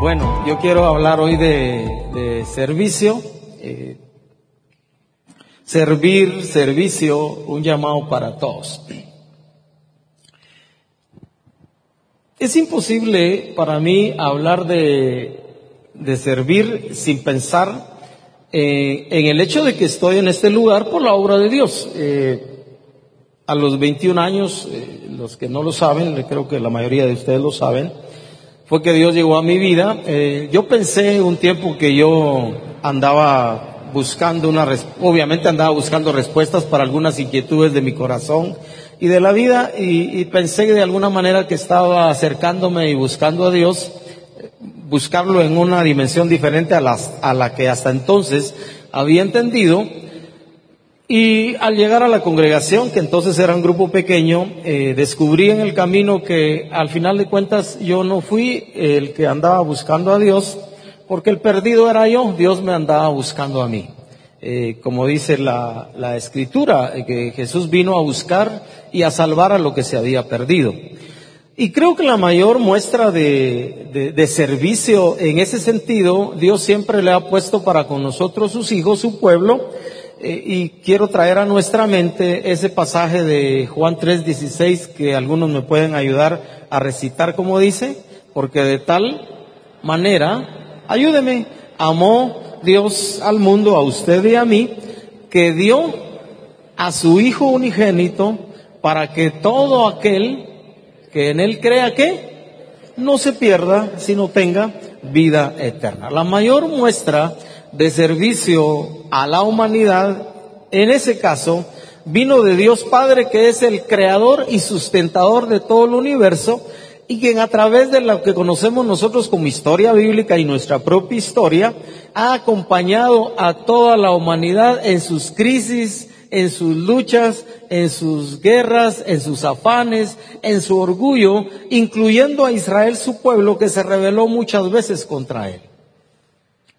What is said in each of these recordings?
Bueno, yo quiero hablar hoy de, servicio. Eh, servir, servicio, un llamado para todos. Es imposible para mí hablar de, servir sin pensar eh, en el hecho de que estoy en este lugar por la obra de Dios. Eh, a los 21 años, los que no lo saben, creo que la mayoría de ustedes lo saben, fue que Dios llegó a mi vida. Eh, yo pensé un tiempo que yo andaba buscando una, obviamente andaba buscando respuestas para algunas inquietudes de mi corazón y de la vida y, pensé de alguna manera que estaba acercándome y buscando a Dios, buscarlo en una dimensión diferente a, las, a la que hasta entonces había entendido y al llegar a la congregación, que entonces era un grupo pequeño, eh, descubrí en el camino que al final de cuentas yo no fui el que andaba buscando a Dios, porque el perdido era yo, Dios me andaba buscando a mí. Eh, como dice la, la escritura, eh, que Jesús vino a buscar y a salvar a lo que se había perdido. Y creo que la mayor muestra de, de, servicio en ese sentido, Dios siempre le ha puesto para con nosotros, sus hijos, su pueblo, y quiero traer a nuestra mente ese pasaje de Juan 3:16 que algunos me pueden ayudar a recitar como dice, porque de tal manera, ayúdeme, amó Dios al mundo, a usted y a mí, que dio a su Hijo unigénito para que todo aquel que en él crea que no se pierda, sino tenga vida eterna. La mayor muestra de servicio a la humanidad, en ese caso, vino de Dios Padre, que es el creador y sustentador de todo el universo, y quien a través de lo que conocemos nosotros como historia bíblica y nuestra propia historia, ha acompañado a toda la humanidad en sus crisis, en sus luchas, en sus guerras, en sus afanes, en su orgullo, incluyendo a Israel su pueblo que se rebeló muchas veces contra él.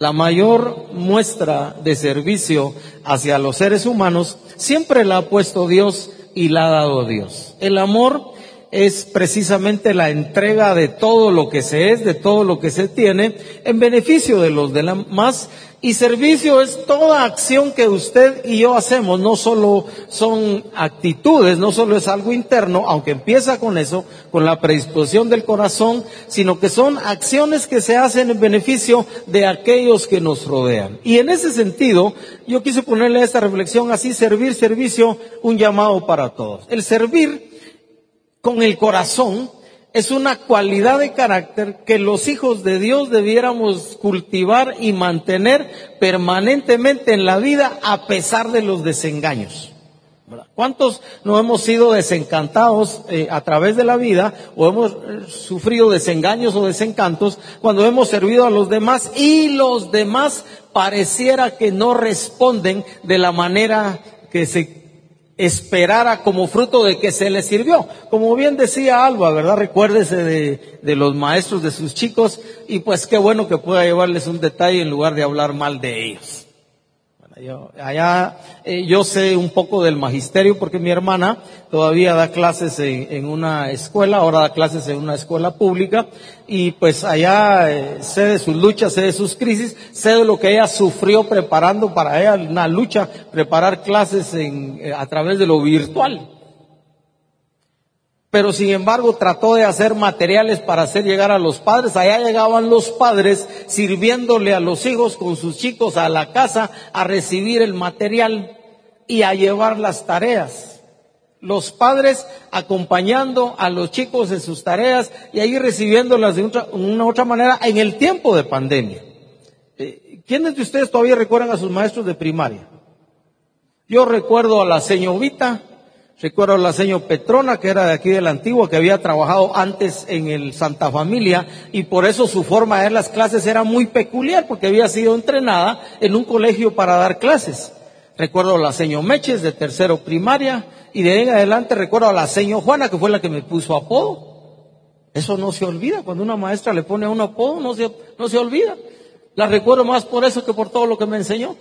La mayor muestra de servicio hacia los seres humanos siempre la ha puesto Dios y la ha dado Dios. El amor es precisamente la entrega de todo lo que se es, de todo lo que se tiene, en beneficio de los demás. Y servicio es toda acción que usted y yo hacemos, no solo son actitudes, no solo es algo interno, aunque empieza con eso, con la predisposición del corazón, sino que son acciones que se hacen en beneficio de aquellos que nos rodean. Y en ese sentido, yo quise ponerle a esta reflexión así, servir, servicio, un llamado para todos. El servir con el corazón es una cualidad de carácter que los hijos de Dios debiéramos cultivar y mantener permanentemente en la vida a pesar de los desengaños. ¿Cuántos no hemos sido desencantados eh, a través de la vida o hemos eh, sufrido desengaños o desencantos cuando hemos servido a los demás y los demás pareciera que no responden de la manera que se esperara como fruto de que se le sirvió. Como bien decía Alba, ¿verdad? Recuérdese de, de, los maestros de sus chicos y pues qué bueno que pueda llevarles un detalle en lugar de hablar mal de ellos. Yo, allá eh, yo sé un poco del magisterio porque mi hermana todavía da clases en, una escuela, ahora da clases en una escuela pública y pues allá eh, sé de sus luchas, sé de sus crisis, sé de lo que ella sufrió preparando para ella una lucha, preparar clases en, eh, a través de lo virtual pero sin embargo trató de hacer materiales para hacer llegar a los padres. Allá llegaban los padres sirviéndole a los hijos con sus chicos a la casa a recibir el material y a llevar las tareas. Los padres acompañando a los chicos en sus tareas y ahí recibiéndolas de una otra manera en el tiempo de pandemia. Eh, ¿Quiénes de ustedes todavía recuerdan a sus maestros de primaria? Yo recuerdo a la señorita Recuerdo a la señora Petrona, que era de aquí de la antigua, que había trabajado antes en el Santa Familia, y por eso su forma de dar las clases era muy peculiar, porque había sido entrenada en un colegio para dar clases. Recuerdo a la señora Meches, de tercero primaria, y de ahí en adelante recuerdo a la señora Juana, que fue la que me puso apodo. Eso no se olvida, cuando una maestra le pone un apodo, no se, no se olvida. La recuerdo más por eso que por todo lo que me enseñó.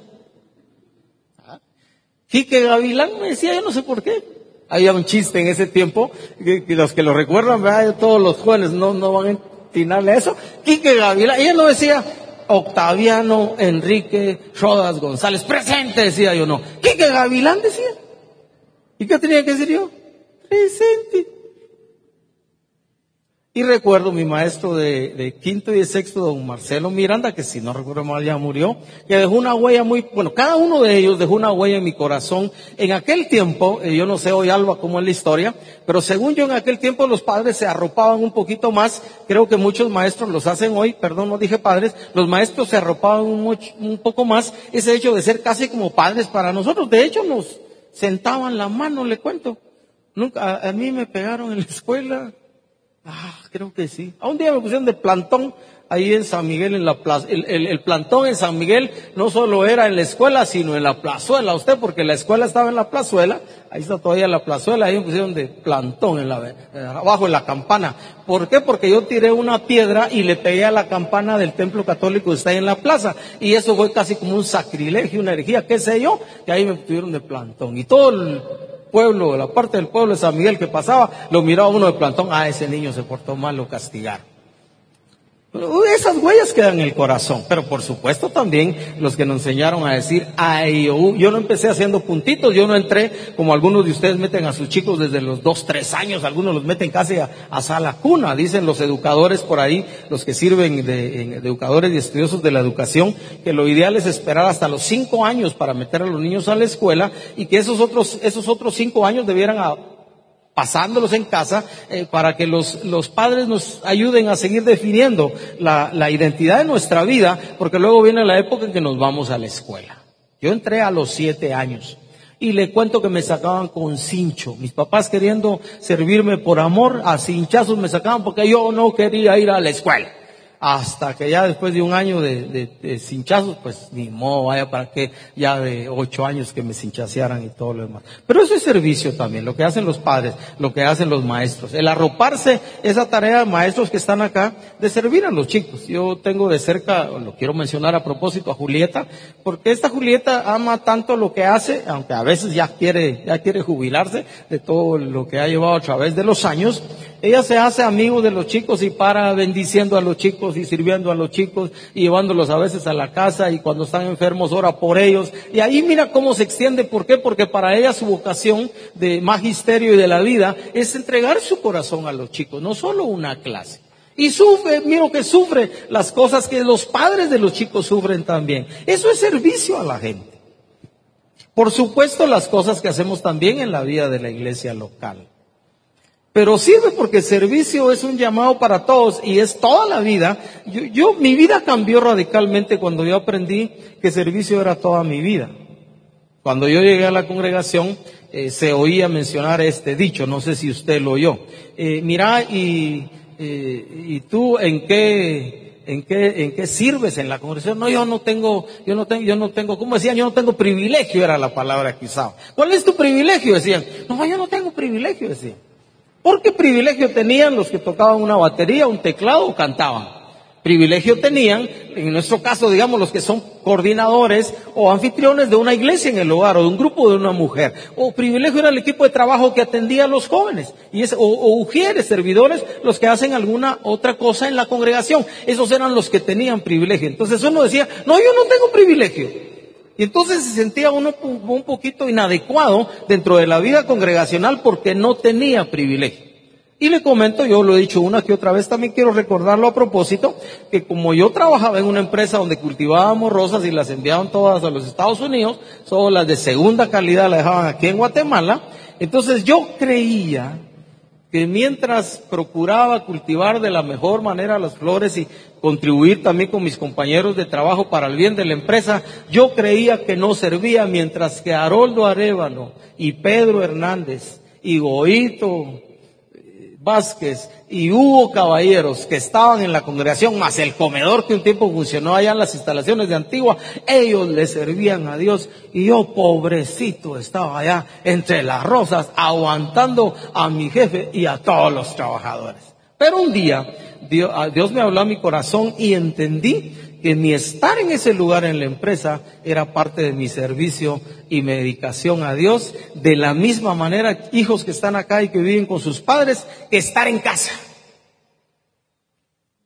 Quique Gavilán me decía, yo no sé por qué, había un chiste en ese tiempo, que, los que lo recuerdan, todos los jóvenes no, no van a atinarle a eso, Quique Gavilán. Ella no decía Octaviano Enrique Rodas González, presente, decía yo, no. Quique Gavilán decía. ¿Y qué tenía que decir yo? Presente. Y recuerdo mi maestro de, quinto y de sexto, don Marcelo Miranda, que si no recuerdo mal ya murió, que dejó una huella muy, bueno, cada uno de ellos dejó una huella en mi corazón. En aquel tiempo, eh, yo no sé hoy Alba cómo es la historia, pero según yo en aquel tiempo los padres se arropaban un poquito más, creo que muchos maestros los hacen hoy, perdón, no dije padres, los maestros se arropaban un, poco más ese hecho de ser casi como padres para nosotros. De hecho nos sentaban la mano, le cuento. Nunca, a mí me pegaron en la escuela, Ah, creo que sí. A un día me pusieron de plantón ahí en San Miguel, en la plaza. El, plantón en San Miguel no solo era en la escuela, sino en la plazuela. Usted, porque la escuela estaba en la plazuela, ahí está todavía la plazuela, ahí me pusieron de plantón en la, eh, abajo en la campana. ¿Por qué? Porque yo tiré una piedra y le pegué a la campana del templo católico que está ahí en la plaza. Y eso fue casi como un sacrilegio, una herejía, qué sé yo, y ahí me tuvieron de plantón. Y todo el, pueblo, la parte del pueblo de San Miguel que pasaba, lo miraba uno de plantón, ah, ese niño se portó mal, lo castigaron. Esas huellas quedan en el corazón, pero por supuesto también los que nos enseñaron a decir AIOU. Yo no empecé haciendo puntitos, yo no entré como algunos de ustedes meten a sus chicos desde los dos, tres años, algunos los meten casi a, a sala cuna, dicen los educadores por ahí, los que sirven de, educadores y estudiosos de la educación, que lo ideal es esperar hasta los cinco años para meter a los niños a la escuela y que esos otros, esos otros cinco años debieran a, pasándolos en casa eh, para que los, los, padres nos ayuden a seguir definiendo la, la identidad de nuestra vida, porque luego viene la época en que nos vamos a la escuela. Yo entré a los siete años y le cuento que me sacaban con cincho. Mis papás queriendo servirme por amor, a cinchazos me sacaban porque yo no quería ir a la escuela hasta que ya después de un año de, de, cinchazos, pues ni modo, vaya para que ya de ocho años que me cinchasearan y todo lo demás. Pero eso es servicio también, lo que hacen los padres, lo que hacen los maestros. El arroparse esa tarea de maestros que están acá de servir a los chicos. Yo tengo de cerca, lo quiero mencionar a propósito a Julieta, porque esta Julieta ama tanto lo que hace, aunque a veces ya quiere, ya quiere jubilarse de todo lo que ha llevado a través de los años, ella se hace amigo de los chicos y para bendiciendo a los chicos y sirviendo a los chicos y llevándolos a veces a la casa y cuando están enfermos ora por ellos. Y ahí mira cómo se extiende. ¿Por qué? Porque para ella su vocación de magisterio y de la vida es entregar su corazón a los chicos, no solo una clase. Y sufre, miro que sufre las cosas que los padres de los chicos sufren también. Eso es servicio a la gente. Por supuesto, las cosas que hacemos también en la vida de la iglesia local. Pero sirve porque servicio es un llamado para todos y es toda la vida. Yo, mi vida cambió radicalmente cuando yo aprendí que servicio era toda mi vida. Cuando yo llegué a la congregación, eh, se oía mencionar este dicho, no sé si usted lo oyó. Eh, mira, y, eh, y tú en qué, en qué, en qué sirves en la congregación. No, yo no tengo, yo no tengo, yo no tengo, ¿cómo decían? Yo no tengo privilegio, era la palabra que usaba. ¿Cuál es tu privilegio? Decían. No, yo no tengo privilegio, decían. Porque privilegio tenían los que tocaban una batería, un teclado o cantaban. Privilegio tenían, en nuestro caso, digamos, los que son coordinadores o anfitriones de una iglesia en el hogar o de un grupo de una mujer. O privilegio era el equipo de trabajo que atendía a los jóvenes. Y es, o, o ujieres, servidores, los que hacen alguna otra cosa en la congregación. Esos eran los que tenían privilegio. Entonces uno decía, no, yo no tengo privilegio. Y entonces se sentía uno un poquito inadecuado dentro de la vida congregacional porque no tenía privilegio. Y le comento, yo lo he dicho una que otra vez, también quiero recordarlo a propósito, que como yo trabajaba en una empresa donde cultivábamos rosas y las enviaban todas a los Estados Unidos, solo las de segunda calidad las dejaban aquí en Guatemala, entonces yo creía que mientras procuraba cultivar de la mejor manera las flores y contribuir también con mis compañeros de trabajo para el bien de la empresa, yo creía que no servía, mientras que Haroldo Arevalo y Pedro Hernández y Goito Vázquez y Hugo Caballeros que estaban en la congregación, más el comedor que un tiempo funcionó allá en las instalaciones de Antigua, ellos le servían a Dios y yo pobrecito estaba allá entre las rosas aguantando a mi jefe y a todos los trabajadores. Pero un día Dios, me habló a mi corazón y entendí que mi estar en ese lugar en la empresa era parte de mi servicio y mi dedicación a Dios, de la misma manera, hijos que están acá y que viven con sus padres, que estar en casa.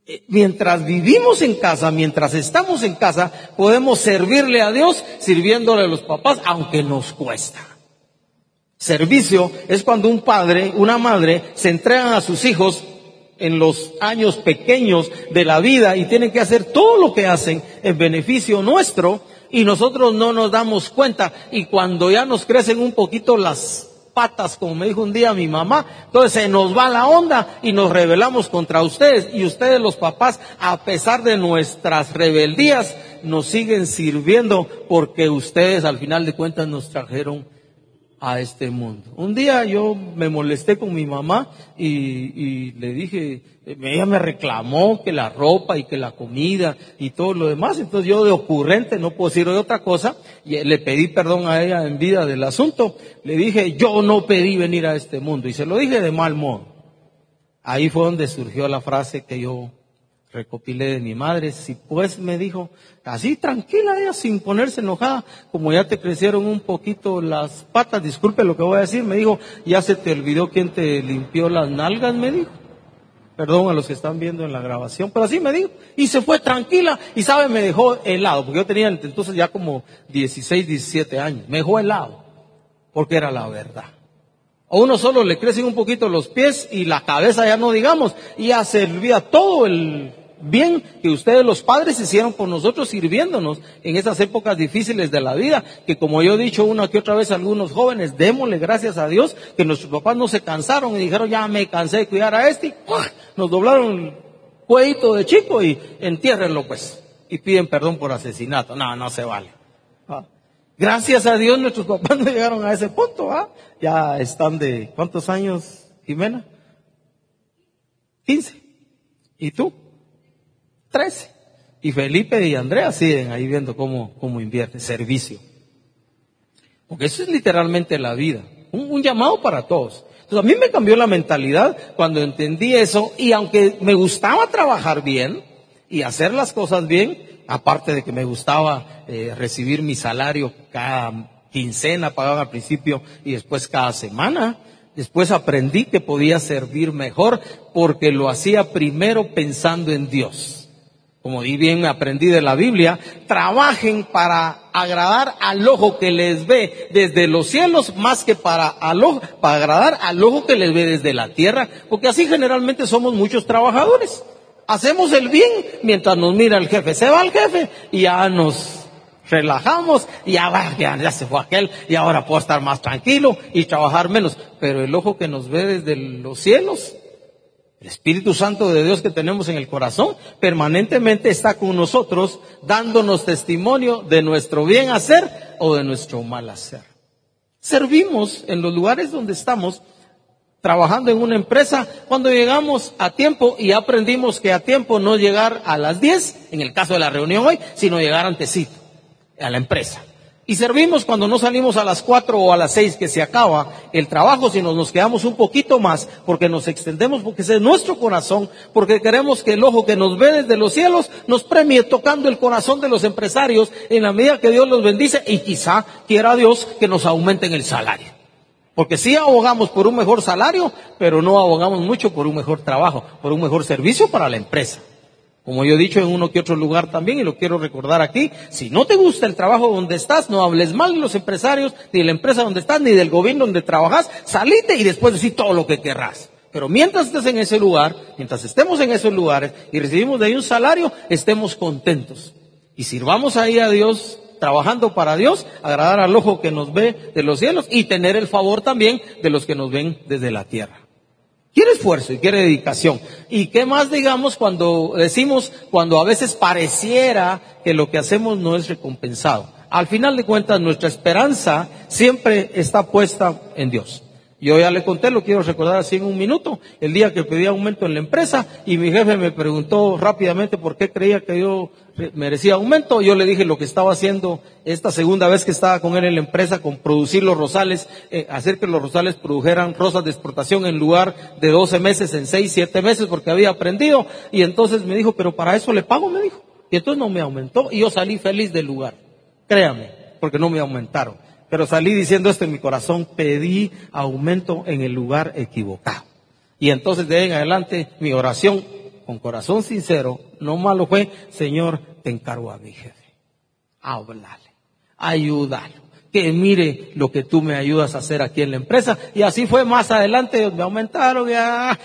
eh, mientras vivimos en casa, mientras estamos en casa, podemos servirle a Dios sirviéndole a los papás, aunque nos cuesta. Servicio es cuando un padre, una madre, se entregan a sus hijos en los años pequeños de la vida y tienen que hacer todo lo que hacen en beneficio nuestro y nosotros no nos damos cuenta y cuando ya nos crecen un poquito las patas, como me dijo un día mi mamá. Entonces se nos va la onda y nos rebelamos contra ustedes. Y ustedes los papás, a pesar de nuestras rebeldías, nos siguen sirviendo porque ustedes al final de cuentas nos trajeron a este mundo. Un día yo me molesté con mi mamá y, le dije, ella me reclamó que la ropa y que la comida y todo lo demás, entonces yo de ocurrente no puedo decir de otra cosa, y le pedí perdón a ella en vida del asunto, le dije, yo no pedí venir a este mundo y se lo dije de mal modo. Ahí fue donde surgió la frase que yo recopilé de mi madre, si pues me dijo, así tranquila ella, sin ponerse enojada, como ya te crecieron un poquito las patas, disculpe lo que voy a decir, me dijo, ya se te olvidó quién te limpió las nalgas, me dijo. Perdón a los que están viendo en la grabación, pero así me dijo. Y se fue tranquila y sabe, me dejó helado, porque yo tenía entonces ya como 16, 17 años. Me dejó helado, porque era la verdad. A uno solo le crecen un poquito los pies y la cabeza ya no digamos, y ya se olvida todo el bien que ustedes los padres hicieron por nosotros sirviéndonos en esas épocas difíciles de la vida, que como yo he dicho una que otra vez a algunos jóvenes, démosle gracias a Dios que nuestros papás no se cansaron y dijeron, ya me cansé de cuidar a este, y nos doblaron el cuellito de chico y entiérrenlo pues, y piden perdón por asesinato. No, no se vale. Ah. Gracias a Dios nuestros papás no llegaron a ese punto, ¿ah? Ya están de, ¿cuántos años, Jimena? 15. ¿Y tú? 13. Y Felipe y Andrea siguen ahí viendo cómo, cómo invierte, servicio. Porque eso es literalmente la vida. Un, llamado para todos. Entonces a mí me cambió la mentalidad cuando entendí eso y aunque me gustaba trabajar bien y hacer las cosas bien, aparte de que me gustaba eh, recibir mi salario cada quincena, pagaba al principio y después cada semana, después aprendí que podía servir mejor porque lo hacía primero pensando en Dios como bien aprendí de la Biblia, trabajen para agradar al ojo que les ve desde los cielos más que para, al ojo, para agradar al ojo que les ve desde la tierra, porque así generalmente somos muchos trabajadores. Hacemos el bien mientras nos mira el jefe. Se va el jefe y ya nos relajamos y ya, ya, ya se fue aquel y ahora puedo estar más tranquilo y trabajar menos. Pero el ojo que nos ve desde los cielos el Espíritu Santo de Dios que tenemos en el corazón permanentemente está con nosotros dándonos testimonio de nuestro bien hacer o de nuestro mal hacer. Servimos en los lugares donde estamos trabajando en una empresa cuando llegamos a tiempo y aprendimos que a tiempo no llegar a las 10, en el caso de la reunión hoy, sino llegar antesito a la empresa. Y servimos cuando no salimos a las cuatro o a las seis que se acaba el trabajo, sino nos quedamos un poquito más porque nos extendemos, porque es nuestro corazón, porque queremos que el ojo que nos ve desde los cielos nos premie tocando el corazón de los empresarios en la medida que Dios los bendice y quizá quiera Dios que nos aumenten el salario. Porque sí abogamos por un mejor salario, pero no abogamos mucho por un mejor trabajo, por un mejor servicio para la empresa. Como yo he dicho en uno que otro lugar también, y lo quiero recordar aquí, si no te gusta el trabajo donde estás, no hables mal de los empresarios, ni de la empresa donde estás, ni del gobierno donde trabajas, salite y después decir todo lo que querrás. Pero mientras estés en ese lugar, mientras estemos en esos lugares y recibimos de ahí un salario, estemos contentos. Y sirvamos ahí a Dios, trabajando para Dios, agradar al ojo que nos ve de los cielos y tener el favor también de los que nos ven desde la tierra. Quiere esfuerzo y quiere dedicación. ¿Y qué más digamos cuando decimos, cuando a veces pareciera que lo que hacemos no es recompensado? Al final de cuentas, nuestra esperanza siempre está puesta en Dios. Yo ya le conté, lo quiero recordar así en un minuto, el día que pedí aumento en la empresa y mi jefe me preguntó rápidamente por qué creía que yo merecía aumento. Yo le dije lo que estaba haciendo esta segunda vez que estaba con él en la empresa, con producir los rosales, eh, hacer que los rosales produjeran rosas de exportación en lugar de 12 meses, en 6, 7 meses, porque había aprendido. Y entonces me dijo, pero para eso le pago, me dijo. Y entonces no me aumentó y yo salí feliz del lugar. Créame, porque no me aumentaron. Pero salí diciendo esto en mi corazón, pedí aumento en el lugar equivocado. Y entonces de ahí en adelante mi oración con corazón sincero, no malo fue, Señor, te encargo a mi jefe. Háblale, ayúdalo, que mire lo que tú me ayudas a hacer aquí en la empresa. Y así fue más adelante, me aumentaron,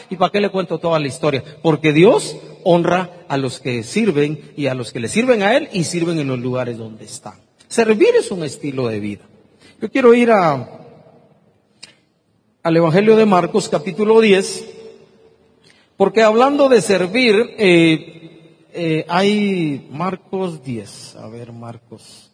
y para qué le cuento toda la historia. Porque Dios honra a los que sirven y a los que le sirven a Él y sirven en los lugares donde están. Servir es un estilo de vida. Yo quiero ir a, al Evangelio de Marcos capítulo 10, porque hablando de servir, eh, eh, hay Marcos 10, a ver Marcos.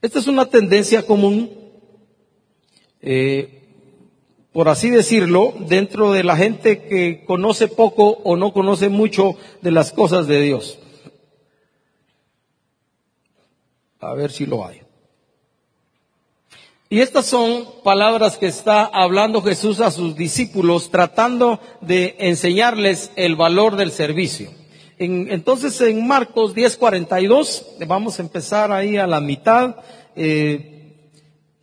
Esta es una tendencia común, eh, por así decirlo, dentro de la gente que conoce poco o no conoce mucho de las cosas de Dios. A ver si lo hay. Y estas son palabras que está hablando Jesús a sus discípulos tratando de enseñarles el valor del servicio. entonces en Marcos 10:42, vamos a empezar ahí a la mitad. Eh,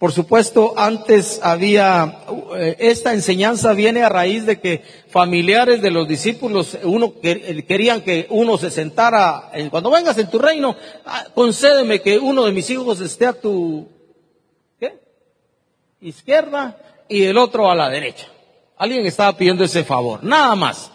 por supuesto, antes había, eh, esta enseñanza viene a raíz de que familiares de los discípulos, uno eh, querían que uno se sentara, cuando vengas en tu reino, ah, concédeme que uno de mis hijos esté a tu, ¿qué? Izquierda y el otro a la derecha. Alguien estaba pidiendo ese favor, nada más.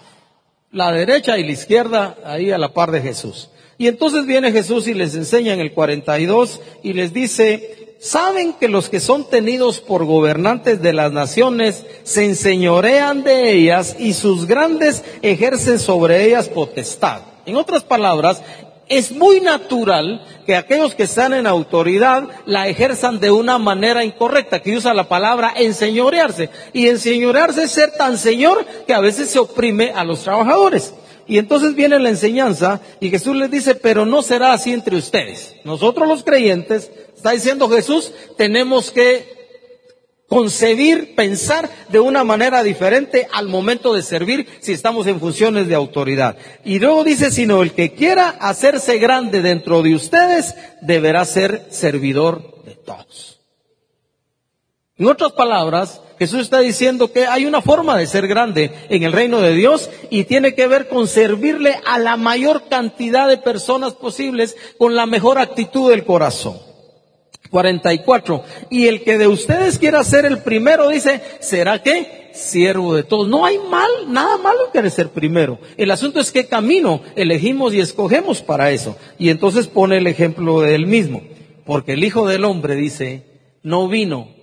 La derecha y la izquierda ahí a la par de Jesús. Y entonces viene Jesús y les enseña en el 42 y les dice, saben que los que son tenidos por gobernantes de las naciones se enseñorean de ellas y sus grandes ejercen sobre ellas potestad. En otras palabras, es muy natural que aquellos que están en autoridad la ejerzan de una manera incorrecta, que usa la palabra enseñorearse. Y enseñorearse es ser tan señor que a veces se oprime a los trabajadores. Y entonces viene la enseñanza y Jesús les dice, pero no será así entre ustedes. Nosotros los creyentes Está diciendo Jesús, tenemos que concebir, pensar de una manera diferente al momento de servir si estamos en funciones de autoridad. Y luego dice, sino el que quiera hacerse grande dentro de ustedes deberá ser servidor de todos. En otras palabras, Jesús está diciendo que hay una forma de ser grande en el reino de Dios y tiene que ver con servirle a la mayor cantidad de personas posibles con la mejor actitud del corazón. 44. Y el que de ustedes quiera ser el primero, dice, ¿será que? Siervo de todos. No hay mal, nada malo en querer ser primero. El asunto es qué camino elegimos y escogemos para eso. Y entonces pone el ejemplo de él mismo. Porque el Hijo del Hombre dice, no vino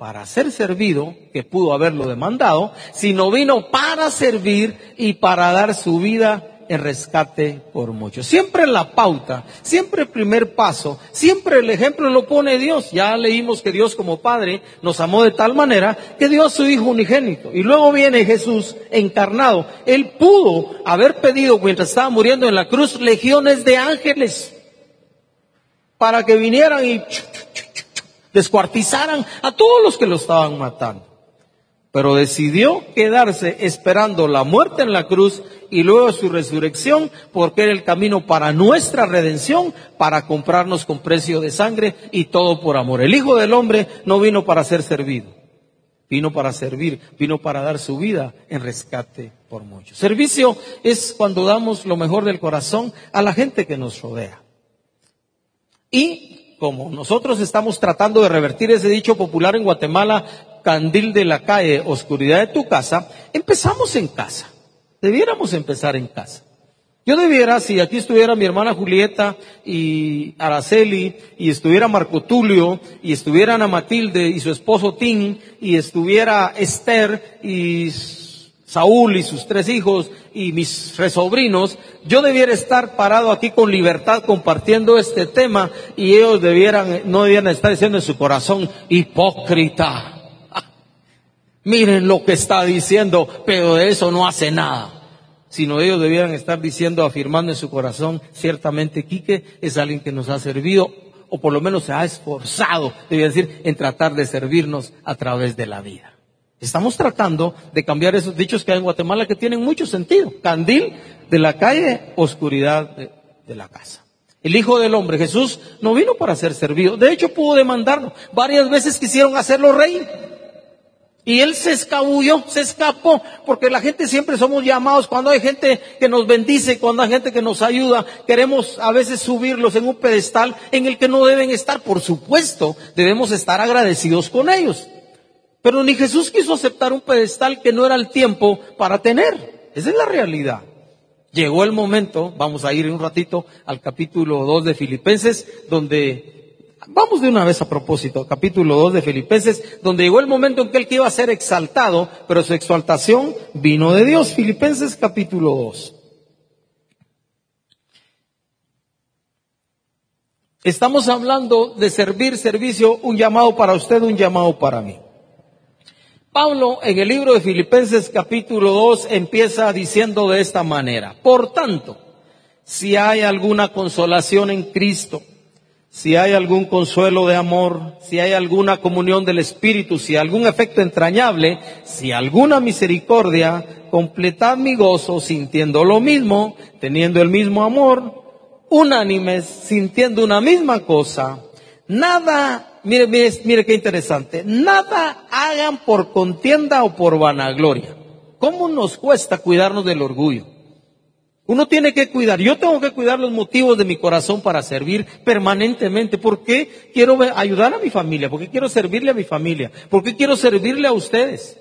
para ser servido, que pudo haberlo demandado, sino vino para servir y para dar su vida el rescate por muchos. Siempre la pauta, siempre el primer paso, siempre el ejemplo lo pone Dios. Ya leímos que Dios como Padre nos amó de tal manera que dio a su Hijo unigénito. Y luego viene Jesús encarnado. Él pudo haber pedido mientras estaba muriendo en la cruz legiones de ángeles para que vinieran y descuartizaran a todos los que lo estaban matando pero decidió quedarse esperando la muerte en la cruz y luego su resurrección, porque era el camino para nuestra redención, para comprarnos con precio de sangre y todo por amor. El Hijo del Hombre no vino para ser servido, vino para servir, vino para dar su vida en rescate por muchos. Servicio es cuando damos lo mejor del corazón a la gente que nos rodea. Y como nosotros estamos tratando de revertir ese dicho popular en Guatemala, candil de la calle, oscuridad de tu casa, empezamos en casa. Debiéramos empezar en casa. Yo debiera, si aquí estuviera mi hermana Julieta y Araceli, y estuviera Marco Tulio, y estuviera Ana Matilde y su esposo Tim, y estuviera Esther y Saúl y sus tres hijos y mis sobrinos, yo debiera estar parado aquí con libertad compartiendo este tema y ellos debieran, no debieran estar diciendo en su corazón, hipócrita. Miren lo que está diciendo, pero de eso no hace nada. Sino ellos debieran estar diciendo, afirmando en su corazón, ciertamente Quique es alguien que nos ha servido, o por lo menos se ha esforzado, debía decir, en tratar de servirnos a través de la vida. Estamos tratando de cambiar esos dichos que hay en Guatemala que tienen mucho sentido. Candil de la calle, oscuridad de, la casa. El Hijo del Hombre, Jesús, no vino para ser servido. De hecho, pudo demandarlo. Varias veces quisieron hacerlo rey. Y él se escabulló, se escapó, porque la gente siempre somos llamados, cuando hay gente que nos bendice, cuando hay gente que nos ayuda, queremos a veces subirlos en un pedestal en el que no deben estar. Por supuesto, debemos estar agradecidos con ellos. Pero ni Jesús quiso aceptar un pedestal que no era el tiempo para tener. Esa es la realidad. Llegó el momento, vamos a ir un ratito al capítulo 2 de Filipenses, donde, vamos de una vez a propósito, capítulo 2 de Filipenses, donde llegó el momento en que él iba a ser exaltado, pero su exaltación vino de Dios. Filipenses capítulo 2. Estamos hablando de servir, servicio, un llamado para usted, un llamado para mí. Pablo en el libro de Filipenses capítulo 2 empieza diciendo de esta manera, por tanto, si hay alguna consolación en Cristo, si hay algún consuelo de amor, si hay alguna comunión del Espíritu, si algún efecto entrañable, si alguna misericordia, completad mi gozo sintiendo lo mismo, teniendo el mismo amor, unánimes, sintiendo una misma cosa, nada mire, mire, mire qué interesante. Nada hagan por contienda o por vanagloria. ¿Cómo nos cuesta cuidarnos del orgullo? Uno tiene que cuidar. Yo tengo que cuidar los motivos de mi corazón para servir permanentemente. ¿Por qué quiero ayudar a mi familia? ¿Por qué quiero servirle a mi familia? ¿Por qué quiero servirle a ustedes?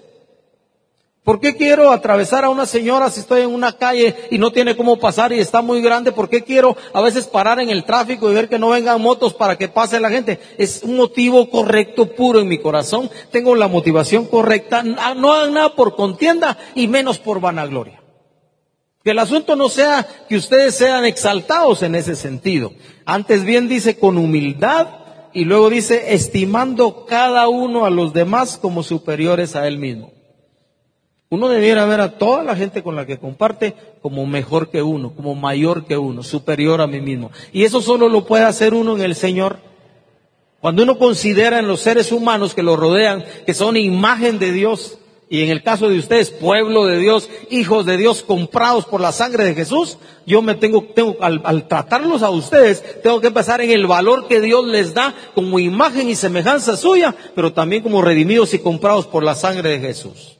¿Por qué quiero atravesar a una señora si estoy en una calle y no tiene cómo pasar y está muy grande? ¿Por qué quiero a veces parar en el tráfico y ver que no vengan motos para que pase la gente? Es un motivo correcto, puro en mi corazón. Tengo la motivación correcta. No hagan nada por contienda y menos por vanagloria. Que el asunto no sea que ustedes sean exaltados en ese sentido. Antes bien dice con humildad y luego dice estimando cada uno a los demás como superiores a él mismo. Uno debiera ver a toda la gente con la que comparte como mejor que uno, como mayor que uno, superior a mí mismo. Y eso solo lo puede hacer uno en el Señor. Cuando uno considera en los seres humanos que lo rodean, que son imagen de Dios, y en el caso de ustedes, pueblo de Dios, hijos de Dios, comprados por la sangre de Jesús, yo me tengo, tengo al, al, tratarlos a ustedes, tengo que pensar en el valor que Dios les da como imagen y semejanza suya, pero también como redimidos y comprados por la sangre de Jesús.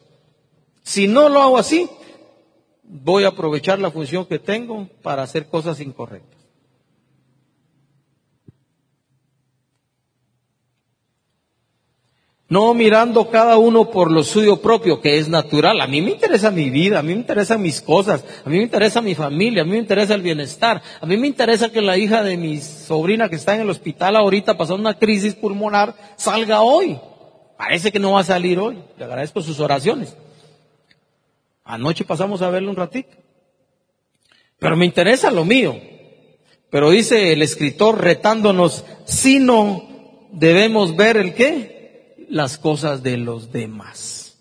Si no lo hago así, voy a aprovechar la función que tengo para hacer cosas incorrectas. No mirando cada uno por lo suyo propio, que es natural. A mí me interesa mi vida, a mí me interesan mis cosas, a mí me interesa mi familia, a mí me interesa el bienestar, a mí me interesa que la hija de mi sobrina que está en el hospital ahorita pasando una crisis pulmonar salga hoy. Parece que no va a salir hoy. Le agradezco sus oraciones. Anoche pasamos a verlo un ratito. Pero me interesa lo mío. Pero dice el escritor retándonos, si no debemos ver el qué? Las cosas de los demás.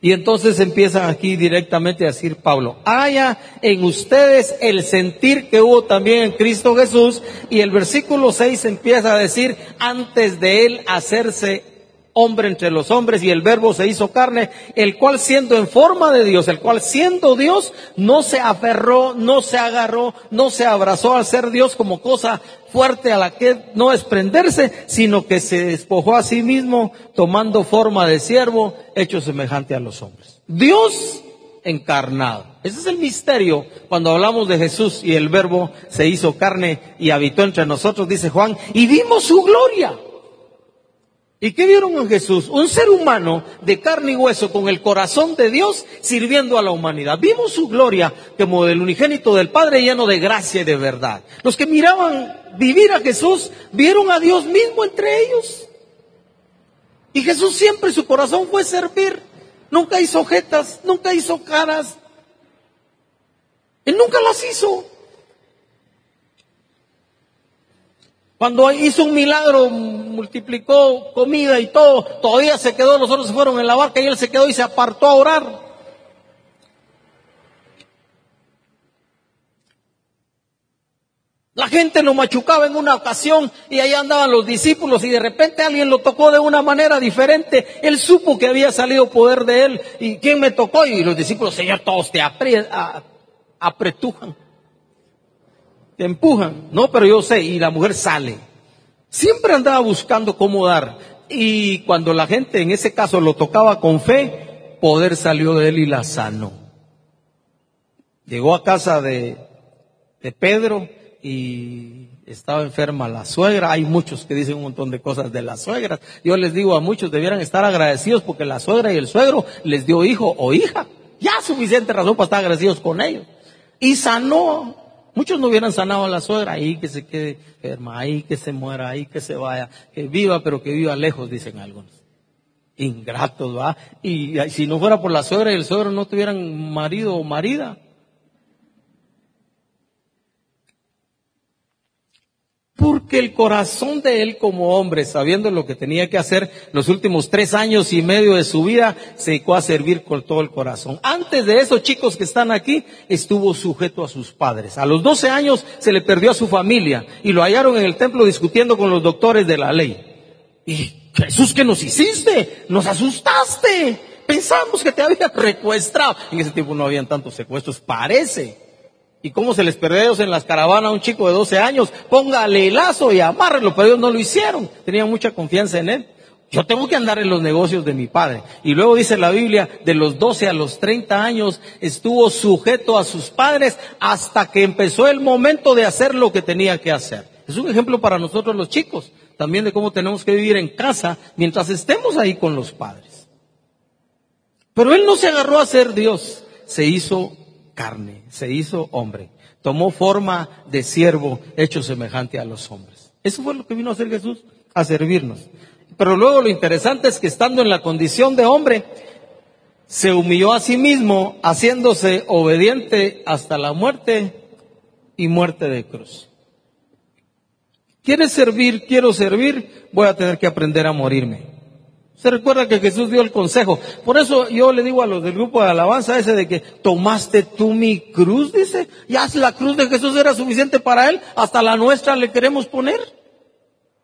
Y entonces empieza aquí directamente a decir Pablo, haya en ustedes el sentir que hubo también en Cristo Jesús. Y el versículo 6 empieza a decir, antes de él hacerse hombre entre los hombres y el verbo se hizo carne, el cual siendo en forma de Dios, el cual siendo Dios, no se aferró, no se agarró, no se abrazó al ser Dios como cosa fuerte a la que no desprenderse, sino que se despojó a sí mismo tomando forma de siervo, hecho semejante a los hombres. Dios encarnado. Ese es el misterio cuando hablamos de Jesús y el verbo se hizo carne y habitó entre nosotros, dice Juan, y vimos su gloria ¿Y qué vieron en Jesús? Un ser humano de carne y hueso con el corazón de Dios sirviendo a la humanidad. Vimos su gloria como del unigénito del Padre lleno de gracia y de verdad. Los que miraban vivir a Jesús vieron a Dios mismo entre ellos. Y Jesús siempre su corazón fue servir. Nunca hizo jetas, nunca hizo caras. Él nunca las hizo. Cuando hizo un milagro, multiplicó comida y todo, todavía se quedó, los otros se fueron en la barca y él se quedó y se apartó a orar. La gente lo machucaba en una ocasión y ahí andaban los discípulos y de repente alguien lo tocó de una manera diferente. Él supo que había salido poder de él. ¿Y quién me tocó? Y los discípulos, Señor, todos te apretujan. Te empujan. No, pero yo sé, y la mujer sale. Siempre andaba buscando cómo dar. Y cuando la gente en ese caso lo tocaba con fe, poder salió de él y la sanó. Llegó a casa de, de Pedro y estaba enferma la suegra. Hay muchos que dicen un montón de cosas de las suegras. Yo les digo a muchos, debieran estar agradecidos porque la suegra y el suegro les dio hijo o hija. Ya suficiente razón para estar agradecidos con ellos. Y sanó. Muchos no hubieran sanado a la suegra, ahí que se quede enferma, ahí que se muera, ahí que se vaya, que viva, pero que viva lejos, dicen algunos. Ingratos, va. Y si no fuera por la suegra y el suegro no tuvieran marido o marida, Porque el corazón de él como hombre, sabiendo lo que tenía que hacer los últimos tres años y medio de su vida, se dedicó a servir con todo el corazón. Antes de eso, chicos que están aquí, estuvo sujeto a sus padres. A los doce años se le perdió a su familia y lo hallaron en el templo discutiendo con los doctores de la ley. Y Jesús, ¿qué nos hiciste? Nos asustaste. Pensamos que te había recuestrado. En ese tiempo no habían tantos secuestros, parece. ¿Y cómo se les perdió en las caravanas a un chico de 12 años? Póngale el lazo y amárrelo, pero ellos no lo hicieron. Tenían mucha confianza en él. Yo tengo que andar en los negocios de mi padre. Y luego dice la Biblia, de los 12 a los 30 años estuvo sujeto a sus padres hasta que empezó el momento de hacer lo que tenía que hacer. Es un ejemplo para nosotros los chicos, también de cómo tenemos que vivir en casa mientras estemos ahí con los padres. Pero él no se agarró a ser Dios, se hizo carne, se hizo hombre, tomó forma de siervo hecho semejante a los hombres. Eso fue lo que vino a hacer Jesús, a servirnos. Pero luego lo interesante es que estando en la condición de hombre, se humilló a sí mismo, haciéndose obediente hasta la muerte y muerte de cruz. ¿Quieres servir? Quiero servir, voy a tener que aprender a morirme. Se recuerda que Jesús dio el consejo. Por eso yo le digo a los del grupo de alabanza ese de que tomaste tú mi cruz, dice. Ya si la cruz de Jesús era suficiente para él, hasta la nuestra le queremos poner.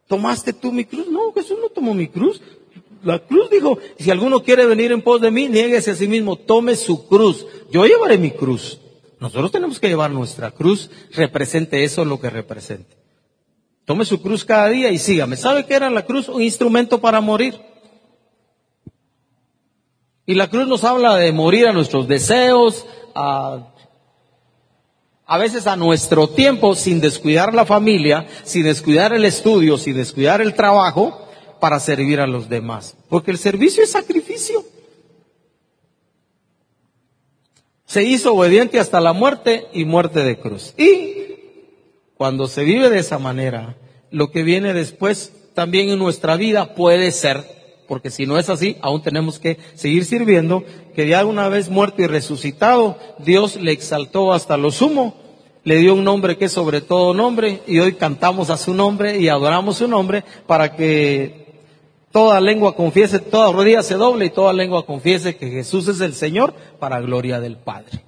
Tomaste tú mi cruz. No, Jesús no tomó mi cruz. La cruz dijo, si alguno quiere venir en pos de mí, niéguese a sí mismo, tome su cruz. Yo llevaré mi cruz. Nosotros tenemos que llevar nuestra cruz, represente eso lo que represente. Tome su cruz cada día y sígame. ¿Sabe qué era la cruz? Un instrumento para morir. Y la cruz nos habla de morir a nuestros deseos, a, a veces a nuestro tiempo, sin descuidar la familia, sin descuidar el estudio, sin descuidar el trabajo, para servir a los demás. Porque el servicio es sacrificio. Se hizo obediente hasta la muerte y muerte de cruz. Y cuando se vive de esa manera, lo que viene después también en nuestra vida puede ser porque si no es así, aún tenemos que seguir sirviendo, que ya una vez muerto y resucitado, Dios le exaltó hasta lo sumo, le dio un nombre que es sobre todo nombre, y hoy cantamos a su nombre y adoramos su nombre para que toda lengua confiese, toda rodilla se doble y toda lengua confiese que Jesús es el Señor para gloria del Padre.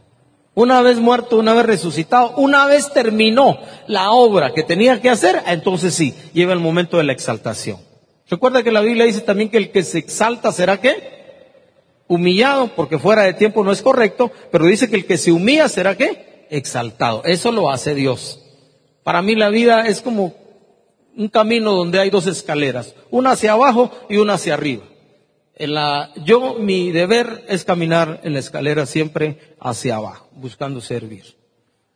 Una vez muerto, una vez resucitado, una vez terminó la obra que tenía que hacer, entonces sí, lleva el momento de la exaltación. Recuerda que la Biblia dice también que el que se exalta será qué? Humillado, porque fuera de tiempo no es correcto, pero dice que el que se humilla será qué? Exaltado. Eso lo hace Dios. Para mí la vida es como un camino donde hay dos escaleras, una hacia abajo y una hacia arriba. En la, yo, mi deber es caminar en la escalera siempre hacia abajo, buscando servir.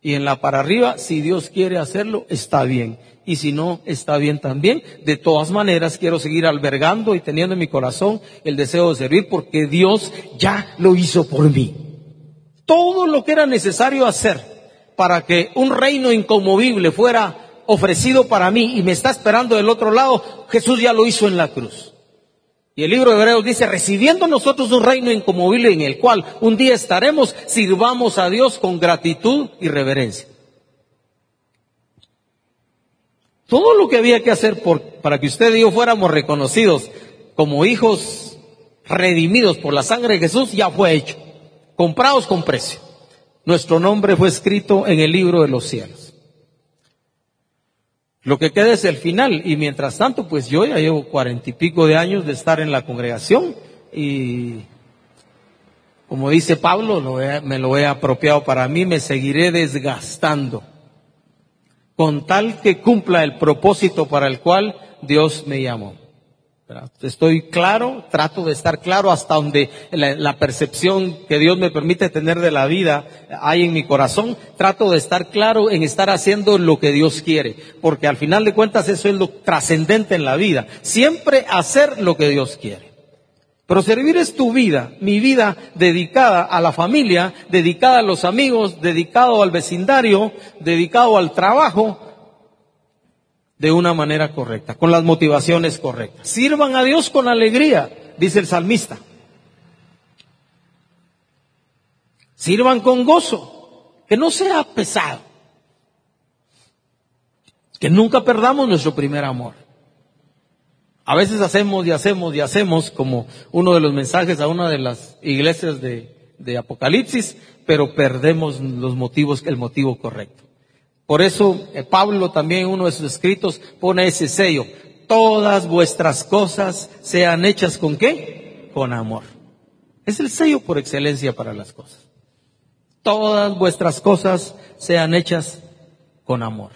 Y en la para arriba, si Dios quiere hacerlo, está bien y si no, está bien también. De todas maneras, quiero seguir albergando y teniendo en mi corazón el deseo de servir porque Dios ya lo hizo por mí. Todo lo que era necesario hacer para que un reino inconmovible fuera ofrecido para mí y me está esperando del otro lado, Jesús ya lo hizo en la cruz. Y el libro de Hebreos dice, recibiendo nosotros un reino inconmovible en el cual un día estaremos, sirvamos a Dios con gratitud y reverencia. Todo lo que había que hacer para que usted y yo fuéramos reconocidos como hijos redimidos por la sangre de Jesús ya fue hecho. Comprados con precio. Nuestro nombre fue escrito en el libro de los cielos. Lo que queda es el final y mientras tanto pues yo ya llevo cuarenta y pico de años de estar en la congregación y como dice Pablo, me lo he apropiado para mí, me seguiré desgastando con tal que cumpla el propósito para el cual Dios me llamó. Estoy claro, trato de estar claro hasta donde la, percepción que Dios me permite tener de la vida hay en mi corazón. Trato de estar claro en estar haciendo lo que Dios quiere, porque al final de cuentas eso es lo trascendente en la vida. Siempre hacer lo que Dios quiere. Pero servir es tu vida, mi vida dedicada a la familia, dedicada a los amigos, dedicado al vecindario, dedicado al trabajo, de una manera correcta, con las motivaciones correctas. Sirvan a Dios con alegría, dice el salmista. Sirvan con gozo, que no sea pesado. Que nunca perdamos nuestro primer amor. A veces hacemos y hacemos y hacemos como uno de los mensajes a una de las iglesias de, Apocalipsis, pero perdemos los motivos, el motivo correcto. Por eso eh, Pablo también en uno de sus escritos pone ese sello. Todas vuestras cosas sean hechas con qué? Con amor. Es el sello por excelencia para las cosas. Todas vuestras cosas sean hechas con amor.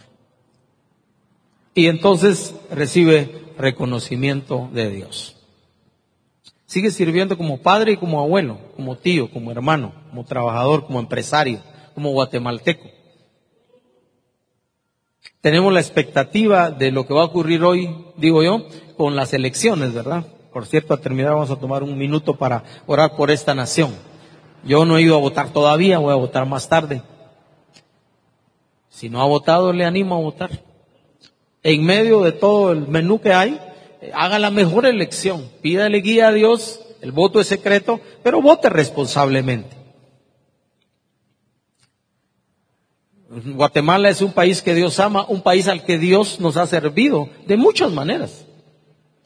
Y entonces recibe reconocimiento de Dios. Sigue sirviendo como padre y como abuelo, como tío, como hermano, como trabajador, como empresario, como guatemalteco tenemos la expectativa de lo que va a ocurrir hoy, digo yo, con las elecciones, ¿verdad? Por cierto, a terminar vamos a tomar un minuto para orar por esta nación. Yo no he ido a votar todavía, voy a votar más tarde. Si no ha votado, le animo a votar. En medio de todo el menú que hay, haga la mejor elección. Pídale guía a Dios, el voto es secreto, pero vote responsablemente. Guatemala es un país que Dios ama, un país al que Dios nos ha servido de muchas maneras,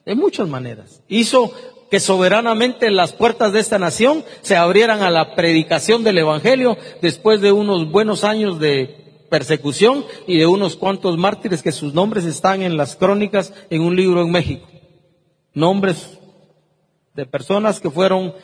de muchas maneras. Hizo que soberanamente las puertas de esta nación se abrieran a la predicación del Evangelio después de unos buenos años de persecución y de unos cuantos mártires que sus nombres están en las crónicas en un libro en México. Nombres de personas que fueron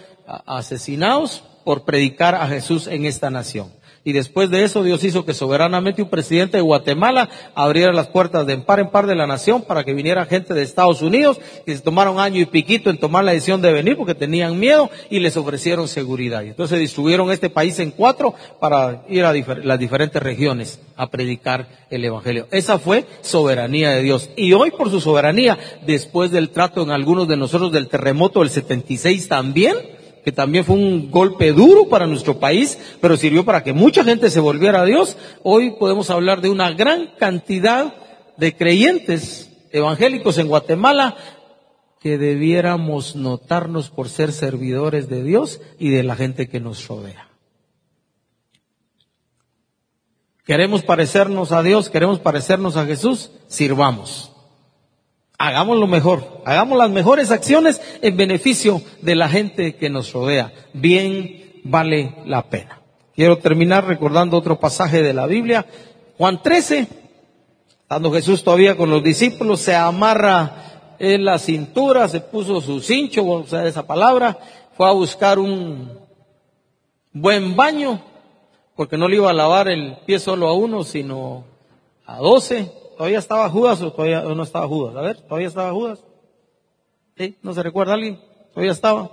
asesinados por predicar a Jesús en esta nación. Y después de eso Dios hizo que soberanamente un presidente de Guatemala abriera las puertas de en par en par de la nación para que viniera gente de Estados Unidos que se tomaron año y piquito en tomar la decisión de venir porque tenían miedo y les ofrecieron seguridad. Y entonces distribuyeron este país en cuatro para ir a las diferentes regiones a predicar el Evangelio. Esa fue soberanía de Dios. Y hoy por su soberanía, después del trato en algunos de nosotros del terremoto del 76 también, que también fue un golpe duro para nuestro país, pero sirvió para que mucha gente se volviera a Dios. Hoy podemos hablar de una gran cantidad de creyentes evangélicos en Guatemala que debiéramos notarnos por ser servidores de Dios y de la gente que nos rodea. Queremos parecernos a Dios, queremos parecernos a Jesús, sirvamos hagamos lo mejor, hagamos las mejores acciones en beneficio de la gente que nos rodea. Bien vale la pena. Quiero terminar recordando otro pasaje de la Biblia. Juan 13, estando Jesús todavía con los discípulos, se amarra en la cintura, se puso su cincho, o sea, esa palabra, fue a buscar un buen baño, porque no le iba a lavar el pie solo a uno, sino a doce. ¿Todavía estaba Judas o todavía no estaba Judas? A ver, ¿todavía estaba Judas? ¿Sí? ¿No se recuerda alguien? ¿Todavía estaba?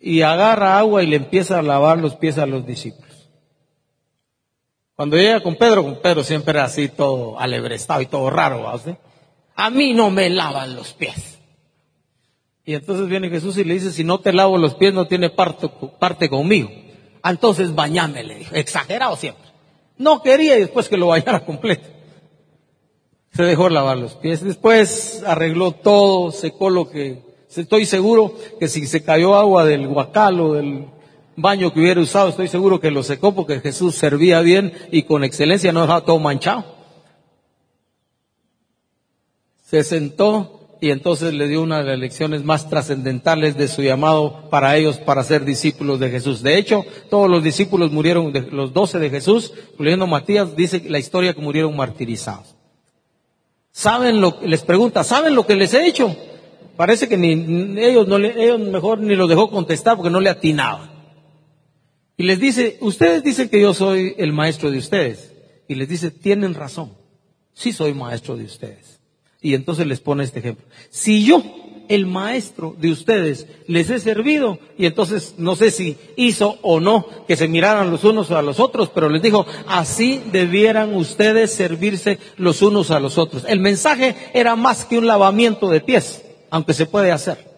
Y agarra agua y le empieza a lavar los pies a los discípulos. Cuando llega con Pedro, con Pedro siempre era así todo alebrestado y todo raro, ¿verdad? A mí no me lavan los pies. Y entonces viene Jesús y le dice, si no te lavo los pies no tiene parte, parte conmigo. Ah, entonces bañame, le dijo. Exagerado siempre. No quería y después que lo bañara completo. Se dejó lavar los pies. Después arregló todo, secó lo que, estoy seguro que si se cayó agua del guacal o del baño que hubiera usado, estoy seguro que lo secó porque Jesús servía bien y con excelencia no dejaba todo manchado. Se sentó y entonces le dio una de las lecciones más trascendentales de su llamado para ellos para ser discípulos de Jesús. De hecho, todos los discípulos murieron, los doce de Jesús, incluyendo Matías, dice la historia que murieron martirizados. ¿Saben lo, les pregunta, ¿saben lo que les he hecho? Parece que ni, ellos no le, ellos mejor ni los dejó contestar porque no le atinaban. Y les dice, ustedes dicen que yo soy el maestro de ustedes. y les dice, tienen razón, sí soy maestro de ustedes. Y entonces les pone este ejemplo. Si yo el maestro de ustedes les he servido y entonces no sé si hizo o no que se miraran los unos a los otros, pero les dijo, así debieran ustedes servirse los unos a los otros. El mensaje era más que un lavamiento de pies, aunque se puede hacer.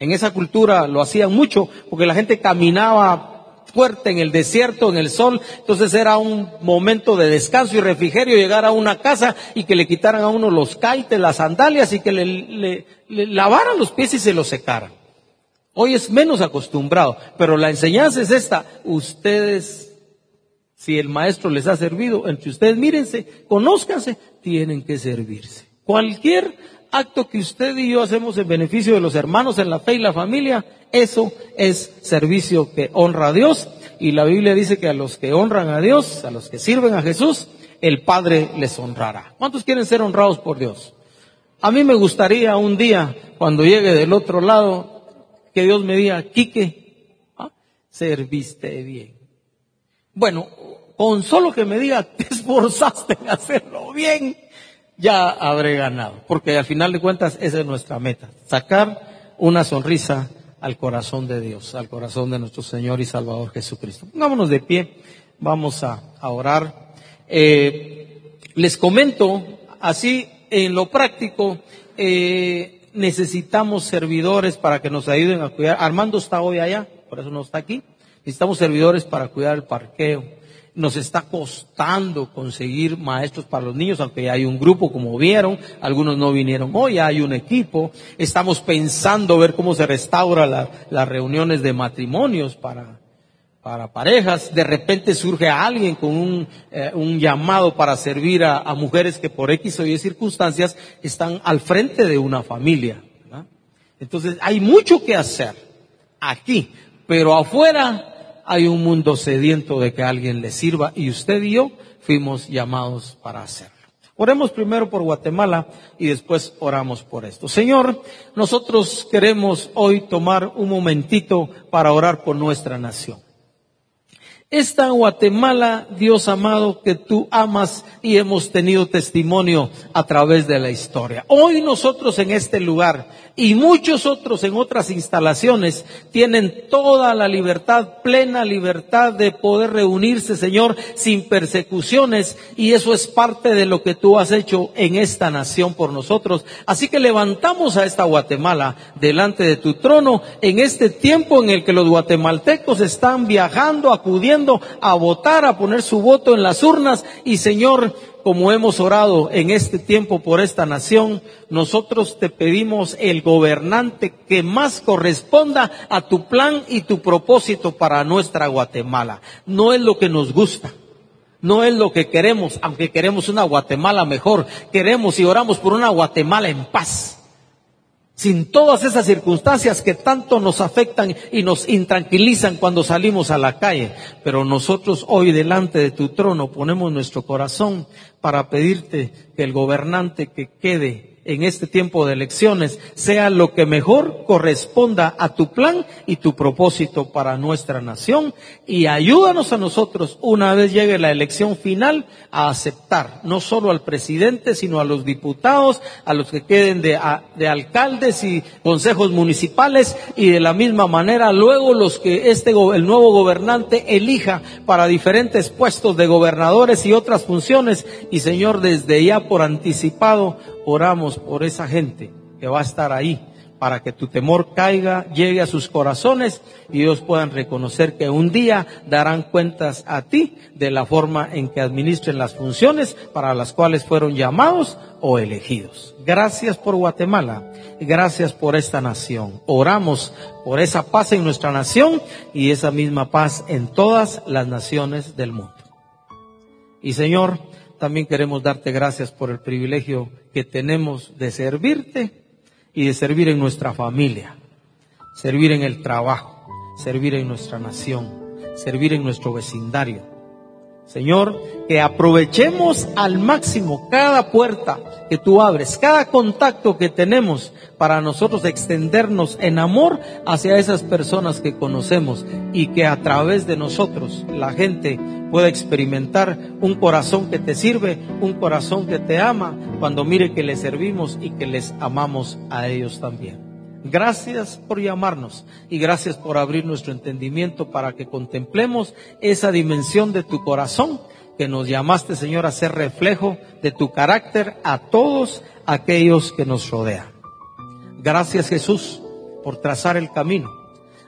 En esa cultura lo hacían mucho porque la gente caminaba fuerte en el desierto, en el sol, entonces era un momento de descanso y refrigerio llegar a una casa y que le quitaran a uno los caites, las sandalias y que le, lavaran los pies y se los secaran. Hoy es menos acostumbrado, pero la enseñanza es esta, ustedes, si el maestro les ha servido, entre ustedes mírense, conózcanse, tienen que servirse. Cualquier acto que usted y yo hacemos en beneficio de los hermanos en la fe y la familia, eso es servicio que honra a Dios. Y la Biblia dice que a los que honran a Dios, a los que sirven a Jesús, el Padre les honrará. ¿Cuántos quieren ser honrados por Dios? A mí me gustaría un día, cuando llegue del otro lado, que Dios me diga, Quique, ¿ah? serviste bien. Bueno, con solo que me diga, te esforzaste en hacerlo bien, ya habré ganado. Porque al final de cuentas esa es nuestra meta. Sacar una sonrisa al corazón de Dios, al corazón de nuestro Señor y Salvador Jesucristo. Pongámonos de pie, vamos a, orar. Eh, les comento, así en lo práctico, eh, necesitamos servidores para que nos ayuden a cuidar. Armando está hoy allá, por eso no está aquí. Necesitamos servidores para cuidar el parqueo nos está costando conseguir maestros para los niños, aunque ya hay un grupo, como vieron, algunos no vinieron hoy, ya hay un equipo. Estamos pensando ver cómo se restaura las reuniones de matrimonios para, parejas. De repente surge alguien con un, eh, llamado para servir a, mujeres que por X o Y circunstancias están al frente de una familia. Entonces hay mucho que hacer aquí, pero afuera hay un mundo sediento de que alguien le sirva y usted y yo fuimos llamados para hacerlo. Oremos primero por Guatemala y después oramos por esto. Señor, nosotros queremos hoy tomar un momentito para orar por nuestra nación. Esta Guatemala, Dios amado, que tú amas y hemos tenido testimonio a través de la historia. Hoy nosotros en este lugar y muchos otros en otras instalaciones tienen toda la libertad, plena libertad de poder reunirse, Señor, sin persecuciones y eso es parte de lo que tú has hecho en esta nación por nosotros. Así que levantamos a esta Guatemala delante de tu trono en este tiempo en el que los guatemaltecos están viajando, acudiendo a votar, a poner su voto en las urnas y Señor, como hemos orado en este tiempo por esta nación, nosotros te pedimos el gobernante que más corresponda a tu plan y tu propósito para nuestra Guatemala. No es lo que nos gusta. No es lo que queremos, aunque queremos una Guatemala mejor. Queremos y oramos por una Guatemala en paz sin todas esas circunstancias que tanto nos afectan y nos intranquilizan cuando salimos a la calle. Pero nosotros hoy delante de tu trono ponemos nuestro corazón para pedirte que el gobernante que quede en este tiempo de elecciones sea lo que mejor corresponda a tu plan y tu propósito para nuestra nación. Y ayúdanos a nosotros una vez llegue la elección final a aceptar no solo al presidente sino a los diputados, a los que queden de, de alcaldes y consejos municipales y de la misma manera luego los que este el nuevo gobernante elija para diferentes puestos de gobernadores y otras funciones. Y Señor desde ya por anticipado oramos por esa gente que va a estar ahí para que tu temor caiga, llegue a sus corazones y ellos puedan reconocer que un día darán cuentas a ti de la forma en que administren las funciones para las cuales fueron llamados o elegidos. Gracias por Guatemala, gracias por esta nación. Oramos por esa paz en nuestra nación y esa misma paz en todas las naciones del mundo. Y Señor, también queremos darte gracias por el privilegio que tenemos de servirte y de servir en nuestra familia, servir en el trabajo, servir en nuestra nación, servir en nuestro vecindario, Señor, que aprovechemos al máximo cada puerta que tú abres, cada contacto que tenemos para nosotros extendernos en amor hacia esas personas que conocemos y que a través de nosotros la gente pueda experimentar un corazón que te sirve, un corazón que te ama cuando mire que les servimos y que les amamos a ellos también. Gracias por llamarnos y gracias por abrir nuestro entendimiento para que contemplemos esa dimensión de tu corazón que nos llamaste, Señor, a ser reflejo de tu carácter a todos aquellos que nos rodean. Gracias Jesús por trazar el camino.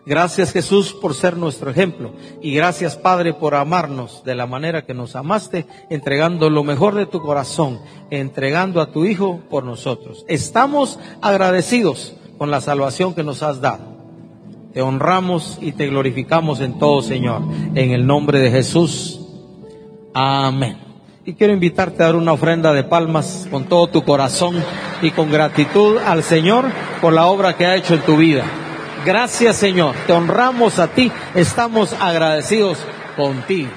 Gracias Jesús por ser nuestro ejemplo. Y gracias Padre por amarnos de la manera que nos amaste, entregando lo mejor de tu corazón, entregando a tu Hijo por nosotros. Estamos agradecidos con la salvación que nos has dado. Te honramos y te glorificamos en todo, Señor. En el nombre de Jesús. Amén. Y quiero invitarte a dar una ofrenda de palmas con todo tu corazón y con gratitud al Señor por la obra que ha hecho en tu vida. Gracias, Señor. Te honramos a ti. Estamos agradecidos contigo.